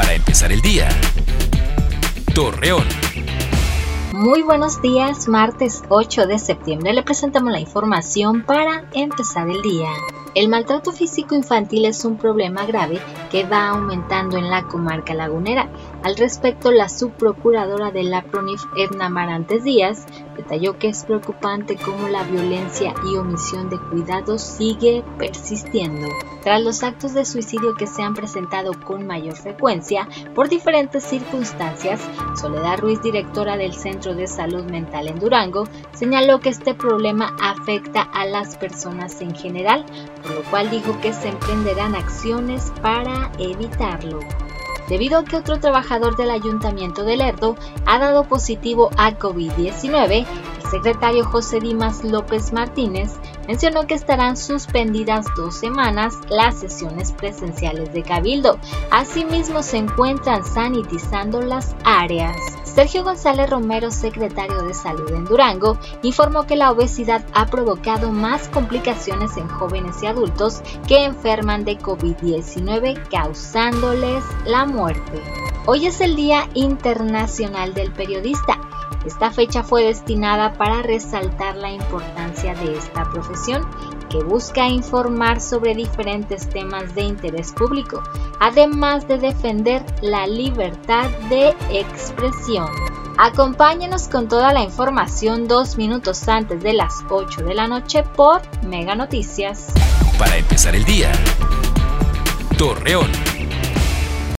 Para empezar el día. Torreón. Muy buenos días, martes 8 de septiembre le presentamos la información para empezar el día. El maltrato físico infantil es un problema grave que va aumentando en la comarca lagunera. Al respecto, la subprocuradora de la PRONIF, Edna Marantes Díaz, detalló que es preocupante cómo la violencia y omisión de cuidados sigue persistiendo. Tras los actos de suicidio que se han presentado con mayor frecuencia por diferentes circunstancias, Soledad Ruiz, directora del Centro de Salud Mental en Durango, señaló que este problema afecta a las personas en general, por lo cual dijo que se emprenderán acciones para evitarlo debido a que otro trabajador del ayuntamiento de Lerdo ha dado positivo a COVID-19, el secretario José Dimas López Martínez mencionó que estarán suspendidas dos semanas las sesiones presenciales de Cabildo. Asimismo, se encuentran sanitizando las áreas. Sergio González Romero, secretario de Salud en Durango, informó que la obesidad ha provocado más complicaciones en jóvenes y adultos que enferman de COVID-19, causándoles la muerte. Hoy es el Día Internacional del Periodista. Esta fecha fue destinada para resaltar la importancia de esta profesión que busca informar sobre diferentes temas de interés público, además de defender la libertad de expresión. Acompáñenos con toda la información dos minutos antes de las 8 de la noche por Mega Noticias. Para empezar el día, Torreón.